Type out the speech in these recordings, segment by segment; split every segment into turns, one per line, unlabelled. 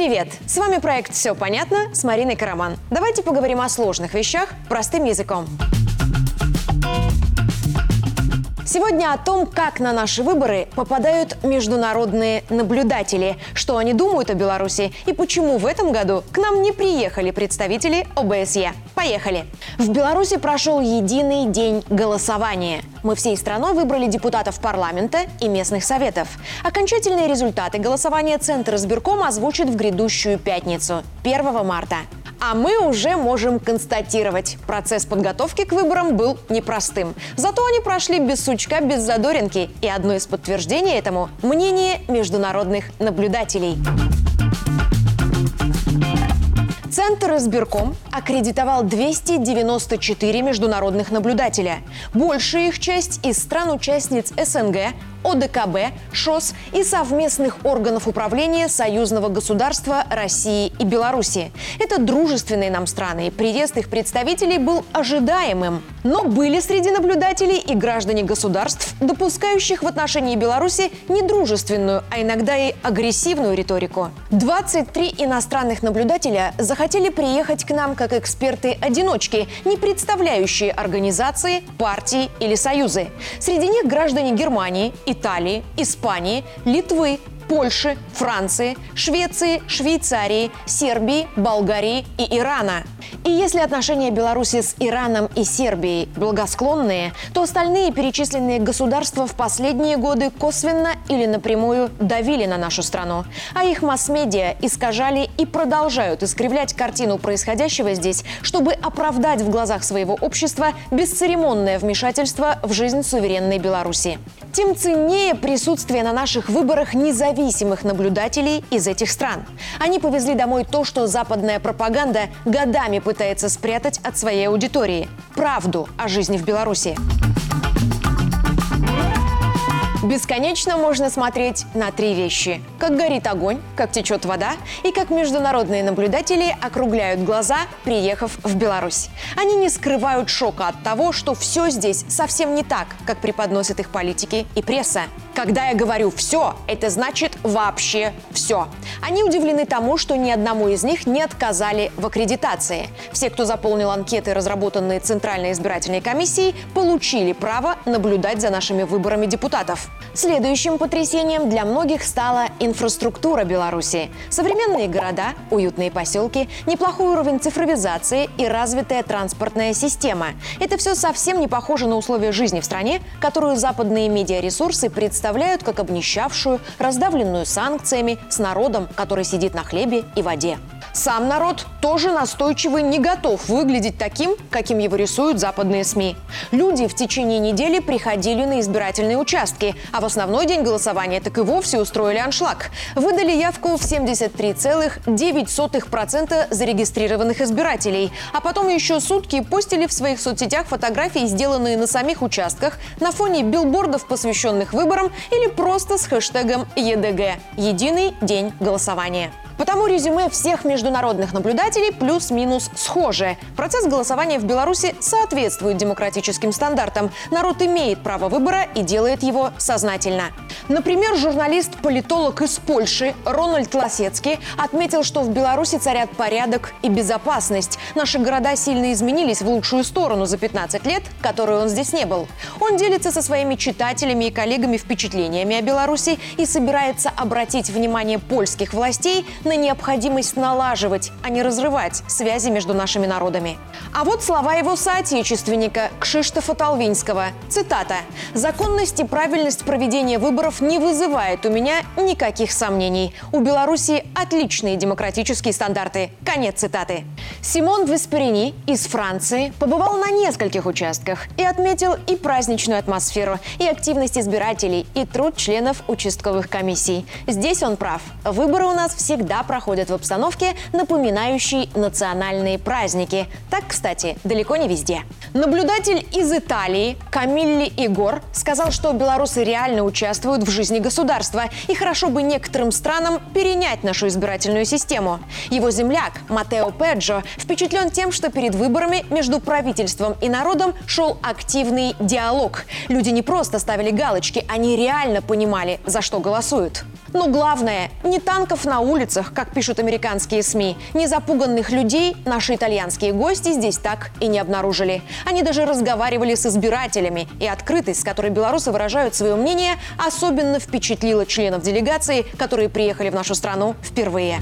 Привет! С вами проект «Все понятно» с Мариной Караман. Давайте поговорим о сложных вещах простым языком. Сегодня о том, как на наши выборы попадают международные наблюдатели, что они думают о Беларуси и почему в этом году к нам не приехали представители ОБСЕ. Поехали! В Беларуси прошел единый день голосования. Мы всей страной выбрали депутатов парламента и местных советов. Окончательные результаты голосования Центр избирком озвучит в грядущую пятницу, 1 марта. А мы уже можем констатировать, процесс подготовки к выборам был непростым. Зато они прошли без сучка, без задоринки. И одно из подтверждений этому – мнение международных наблюдателей. Центр избирком аккредитовал 294 международных наблюдателя. Большая их часть из стран-участниц СНГ, ОДКБ, ШОС и совместных органов управления союзного государства России и Беларуси. Это дружественные нам страны, приезд их представителей был ожидаемым. Но были среди наблюдателей и граждане государств, допускающих в отношении Беларуси недружественную, а иногда и агрессивную риторику. 23 иностранных наблюдателя захотели приехать к нам как эксперты-одиночки, не представляющие организации, партии или союзы. Среди них граждане Германии, Италии, Испании, Литвы, Польши, Франции, Швеции, Швейцарии, Сербии, Болгарии и Ирана. И если отношения Беларуси с Ираном и Сербией благосклонные, то остальные перечисленные государства в последние годы косвенно или напрямую давили на нашу страну. А их масс-медиа искажали и продолжают искривлять картину происходящего здесь, чтобы оправдать в глазах своего общества бесцеремонное вмешательство в жизнь суверенной Беларуси. Тем ценнее присутствие на наших выборах независимых независимых наблюдателей из этих стран. Они повезли домой то, что западная пропаганда годами пытается спрятать от своей аудитории – правду о жизни в Беларуси. Бесконечно можно смотреть на три вещи. Как горит огонь, как течет вода и как международные наблюдатели округляют глаза, приехав в Беларусь. Они не скрывают шока от того, что все здесь совсем не так, как преподносят их политики и пресса. Когда я говорю «все», это значит вообще все. Они удивлены тому, что ни одному из них не отказали в аккредитации. Все, кто заполнил анкеты, разработанные Центральной избирательной комиссией, получили право наблюдать за нашими выборами депутатов. Следующим потрясением для многих стала инфраструктура Беларуси. Современные города, уютные поселки, неплохой уровень цифровизации и развитая транспортная система. Это все совсем не похоже на условия жизни в стране, которую западные медиаресурсы представляют как обнищавшую, раздавленную санкциями, с народом, который сидит на хлебе и воде. Сам народ тоже настойчиво не готов выглядеть таким, каким его рисуют западные СМИ. Люди в течение недели приходили на избирательные участки, а в основной день голосования так и вовсе устроили аншлаг. Выдали явку в 73,9% зарегистрированных избирателей, а потом еще сутки постили в своих соцсетях фотографии, сделанные на самих участках, на фоне билбордов, посвященных выборам, или просто с хэштегом ЕДГ – «Единый день голосования». Потому резюме всех международных наблюдателей плюс-минус схожее. Процесс голосования в Беларуси соответствует демократическим стандартам. Народ имеет право выбора и делает его сознательно. Например, журналист-политолог из Польши Рональд Лосецкий отметил, что в Беларуси царят порядок и безопасность. Наши города сильно изменились в лучшую сторону за 15 лет, которые он здесь не был. Он делится со своими читателями и коллегами впечатлениями о Беларуси и собирается обратить внимание польских властей на необходимость налаживать, а не разрывать связи между нашими народами. А вот слова его соотечественника Кшиштофа Толвинского. Цитата. «Законность и правильность проведения выборов не вызывает у меня никаких сомнений. У Беларуси отличные демократические стандарты». Конец цитаты. Симон Весперини из Франции побывал на нескольких участках и отметил и праздничную атмосферу, и активность избирателей, и труд членов участковых комиссий. Здесь он прав. Выборы у нас всегда проходят в обстановке, напоминающей национальные праздники. Так, кстати, далеко не везде. Наблюдатель из Италии Камилли Игор сказал, что белорусы реально участвуют в жизни государства, и хорошо бы некоторым странам перенять нашу избирательную систему. Его земляк Матео Педжо впечатлен тем, что перед выборами между правительством и народом шел активный диалог. Люди не просто ставили галочки, они реально понимали, за что голосуют. Но главное, не танков на улицах, как пишут американские СМИ, не запуганных людей наши итальянские гости здесь так и не обнаружили. Они даже разговаривали с избирателями, и открытость, с которой белорусы выражают свое мнение, особенно впечатлила членов делегации, которые приехали в нашу страну впервые.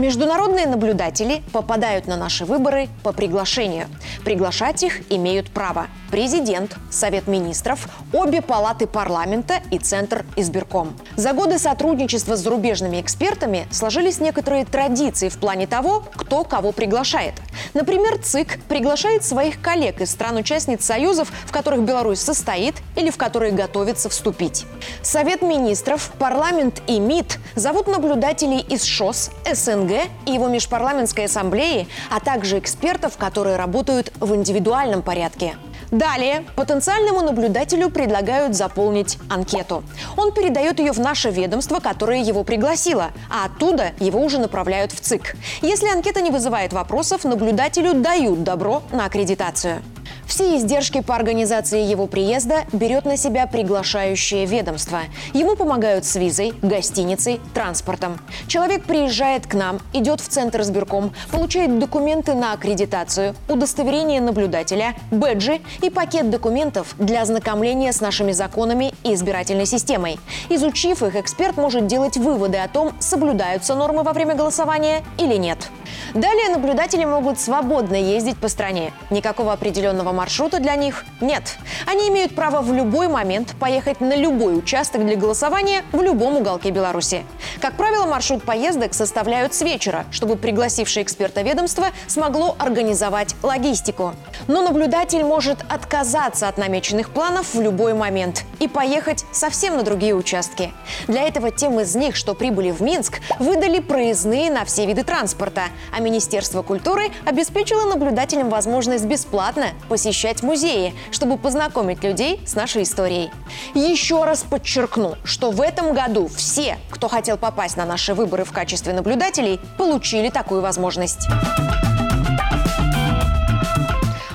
Международные наблюдатели попадают на наши выборы по приглашению. Приглашать их имеют право президент, Совет министров, обе палаты парламента и Центр избирком. За годы сотрудничества с зарубежными экспертами сложились некоторые традиции в плане того, кто кого приглашает. Например, ЦИК приглашает своих коллег из стран-участниц союзов, в которых Беларусь состоит или в которые готовится вступить. Совет министров, парламент и МИД зовут наблюдателей из ШОС, СНГ СНГ и его межпарламентской ассамблеи, а также экспертов, которые работают в индивидуальном порядке. Далее потенциальному наблюдателю предлагают заполнить анкету. Он передает ее в наше ведомство, которое его пригласило, а оттуда его уже направляют в ЦИК. Если анкета не вызывает вопросов, наблюдателю дают добро на аккредитацию. Все издержки по организации его приезда берет на себя приглашающее ведомство. Ему помогают с визой, гостиницей, транспортом. Человек приезжает к нам, идет в центр сберком, получает документы на аккредитацию, удостоверение наблюдателя, бэджи и пакет документов для ознакомления с нашими законами и избирательной системой. Изучив их, эксперт может делать выводы о том, соблюдаются нормы во время голосования или нет. Далее наблюдатели могут свободно ездить по стране. Никакого определенного маршрута для них нет. Они имеют право в любой момент поехать на любой участок для голосования в любом уголке Беларуси. Как правило, маршрут поездок составляют с вечера, чтобы пригласившее эксперта ведомство смогло организовать логистику. Но наблюдатель может отказаться от намеченных планов в любой момент и поехать совсем на другие участки. Для этого тем из них, что прибыли в Минск, выдали проездные на все виды транспорта, а Министерство культуры обеспечило наблюдателям возможность бесплатно посещать музеи, чтобы познакомить людей с нашей историей. Еще раз подчеркну, что в этом году все, кто хотел попасть на наши выборы в качестве наблюдателей, получили такую возможность.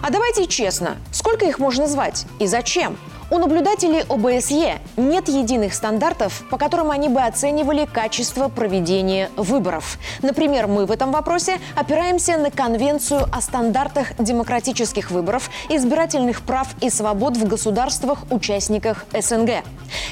А давайте честно, сколько их можно звать и зачем? У наблюдателей ОБСЕ нет единых стандартов, по которым они бы оценивали качество проведения выборов. Например, мы в этом вопросе опираемся на Конвенцию о стандартах демократических выборов, избирательных прав и свобод в государствах-участниках СНГ.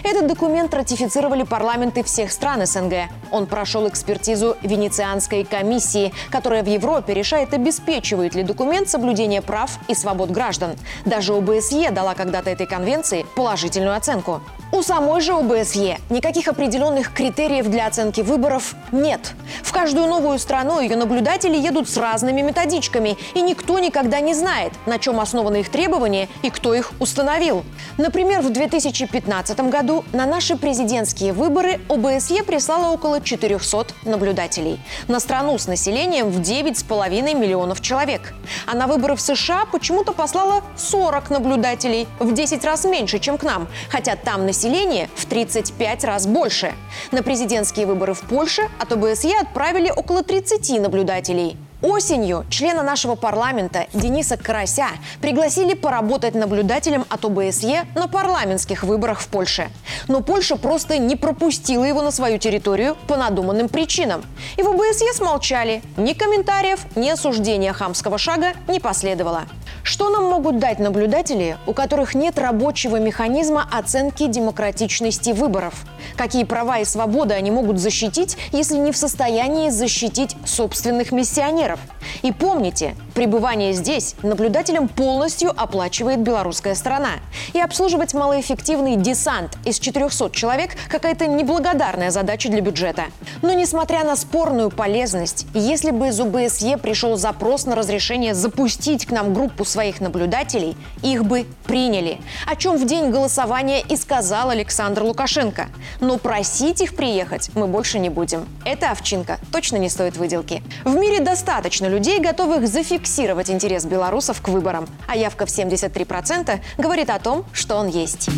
Этот документ ратифицировали парламенты всех стран СНГ. Он прошел экспертизу Венецианской комиссии, которая в Европе решает, обеспечивает ли документ соблюдение прав и свобод граждан. Даже ОБСЕ дала когда-то этой конвенции конференции положительную оценку. У самой же ОБСЕ никаких определенных критериев для оценки выборов нет. В каждую новую страну ее наблюдатели едут с разными методичками, и никто никогда не знает, на чем основаны их требования и кто их установил. Например, в 2015 году на наши президентские выборы ОБСЕ прислала около 400 наблюдателей. На страну с населением в 9,5 миллионов человек. А на выборы в США почему-то послала 40 наблюдателей, в 10 раз меньше, чем к нам, хотя там население населения в 35 раз больше. На президентские выборы в Польше от ОБСЕ отправили около 30 наблюдателей. Осенью члена нашего парламента Дениса Карася пригласили поработать наблюдателем от ОБСЕ на парламентских выборах в Польше. Но Польша просто не пропустила его на свою территорию по надуманным причинам. И в ОБСЕ смолчали. Ни комментариев, ни осуждения хамского шага не последовало. Что нам могут дать наблюдатели, у которых нет рабочего механизма оценки демократичности выборов? Какие права и свободы они могут защитить, если не в состоянии защитить собственных миссионеров? И помните, пребывание здесь наблюдателям полностью оплачивает белорусская сторона. И обслуживать малоэффективный десант из 400 человек – какая-то неблагодарная задача для бюджета. Но несмотря на спорную полезность, если бы из УБСЕ пришел запрос на разрешение запустить к нам группу своих наблюдателей, их бы приняли. О чем в день голосования и сказал Александр Лукашенко. Но просить их приехать мы больше не будем. Эта овчинка точно не стоит выделки. В мире достаточно людей, готовых зафиксировать зафиксировать интерес белорусов к выборам, а явка в 73% говорит о том, что он есть.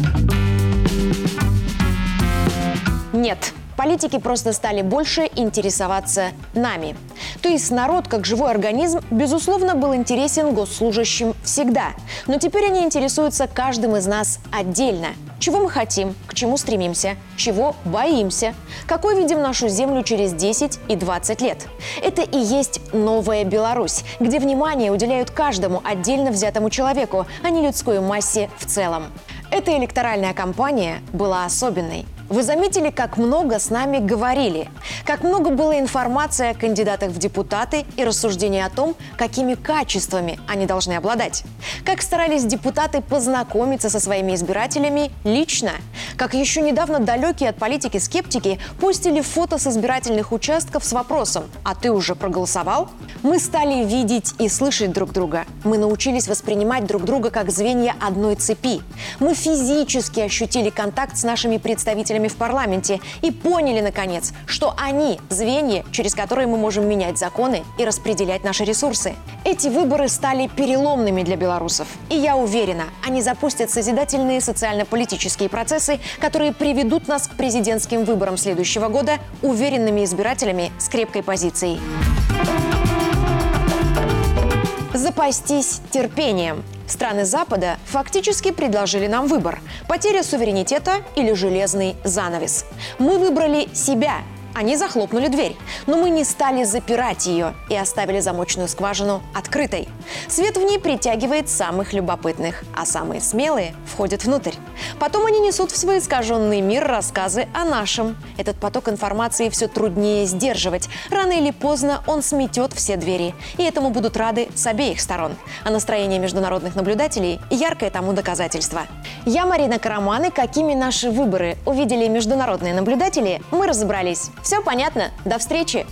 Нет, Политики просто стали больше интересоваться нами. То есть народ, как живой организм, безусловно, был интересен госслужащим всегда. Но теперь они интересуются каждым из нас отдельно. Чего мы хотим, к чему стремимся, чего боимся, какой видим нашу землю через 10 и 20 лет. Это и есть новая Беларусь, где внимание уделяют каждому отдельно взятому человеку, а не людской массе в целом. Эта электоральная кампания была особенной. Вы заметили, как много с нами говорили, как много было информации о кандидатах в депутаты и рассуждений о том, какими качествами они должны обладать. Как старались депутаты познакомиться со своими избирателями лично. Как еще недавно далекие от политики скептики постили фото с избирательных участков с вопросом «А ты уже проголосовал?». Мы стали видеть и слышать друг друга. Мы научились воспринимать друг друга как звенья одной цепи. Мы физически ощутили контакт с нашими представителями представителями в парламенте и поняли, наконец, что они – звенья, через которые мы можем менять законы и распределять наши ресурсы. Эти выборы стали переломными для белорусов. И я уверена, они запустят созидательные социально-политические процессы, которые приведут нас к президентским выборам следующего года уверенными избирателями с крепкой позицией запастись терпением. Страны Запада фактически предложили нам выбор – потеря суверенитета или железный занавес. Мы выбрали себя – они захлопнули дверь, но мы не стали запирать ее и оставили замочную скважину открытой. Свет в ней притягивает самых любопытных, а самые смелые входят внутрь. Потом они несут в свой искаженный мир рассказы о нашем. Этот поток информации все труднее сдерживать. Рано или поздно он сметет все двери. И этому будут рады с обеих сторон. А настроение международных наблюдателей – яркое тому доказательство. Я Марина Караман, и какими наши выборы увидели международные наблюдатели, мы разобрались. Все понятно. До встречи!